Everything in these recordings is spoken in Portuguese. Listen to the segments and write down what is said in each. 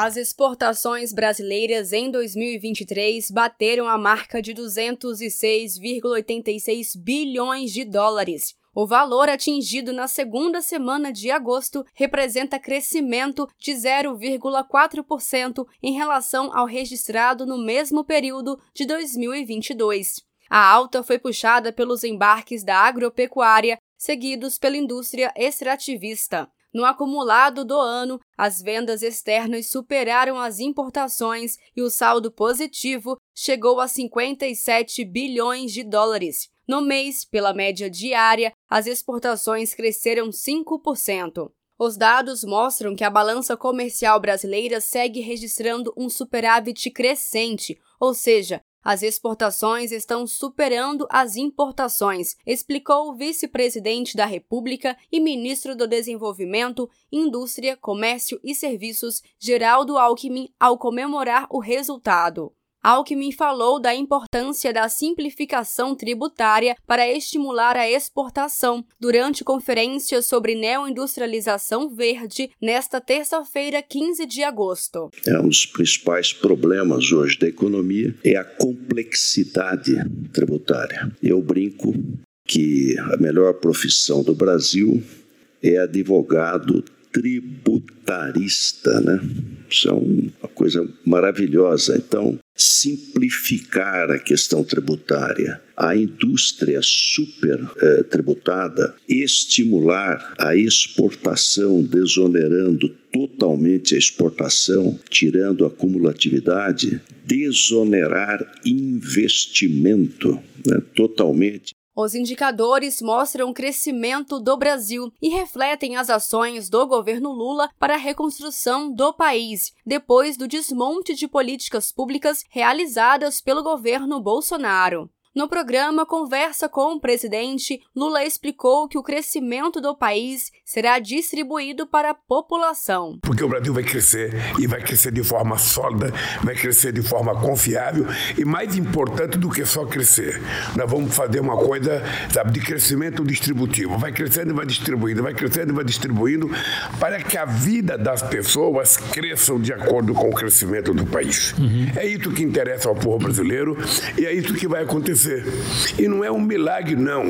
As exportações brasileiras em 2023 bateram a marca de 206,86 bilhões de dólares. O valor atingido na segunda semana de agosto representa crescimento de 0,4% em relação ao registrado no mesmo período de 2022. A alta foi puxada pelos embarques da agropecuária, seguidos pela indústria extrativista. No acumulado do ano, as vendas externas superaram as importações e o saldo positivo chegou a 57 bilhões de dólares. No mês, pela média diária, as exportações cresceram 5%. Os dados mostram que a balança comercial brasileira segue registrando um superávit crescente, ou seja, as exportações estão superando as importações, explicou o vice-presidente da República e ministro do Desenvolvimento, Indústria, Comércio e Serviços, Geraldo Alckmin, ao comemorar o resultado. Alckmin falou da importância da simplificação tributária para estimular a exportação durante conferência sobre neoindustrialização verde nesta terça-feira, 15 de agosto. É um dos principais problemas hoje da economia é a complexidade tributária. Eu brinco que a melhor profissão do Brasil é advogado tributarista, né? Isso é uma coisa maravilhosa. Então, simplificar a questão tributária, a indústria super eh, tributada, estimular a exportação, desonerando totalmente a exportação, tirando a cumulatividade, desonerar investimento né, totalmente os indicadores mostram o crescimento do Brasil e refletem as ações do governo Lula para a reconstrução do país, depois do desmonte de políticas públicas realizadas pelo governo Bolsonaro. No programa Conversa com o Presidente, Lula explicou que o crescimento do país será distribuído para a população. Porque o Brasil vai crescer e vai crescer de forma sólida, vai crescer de forma confiável e mais importante do que só crescer. Nós vamos fazer uma coisa, sabe, de crescimento distributivo. Vai crescendo e vai distribuindo, vai crescendo e vai distribuindo para que a vida das pessoas cresçam de acordo com o crescimento do país. Uhum. É isso que interessa ao povo brasileiro e é isso que vai acontecer acontecer. E não é um milagre, não.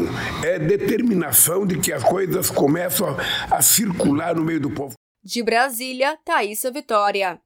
É determinação de que as coisas começam a, circular no meio do povo. De Brasília, Thaisa Vitória.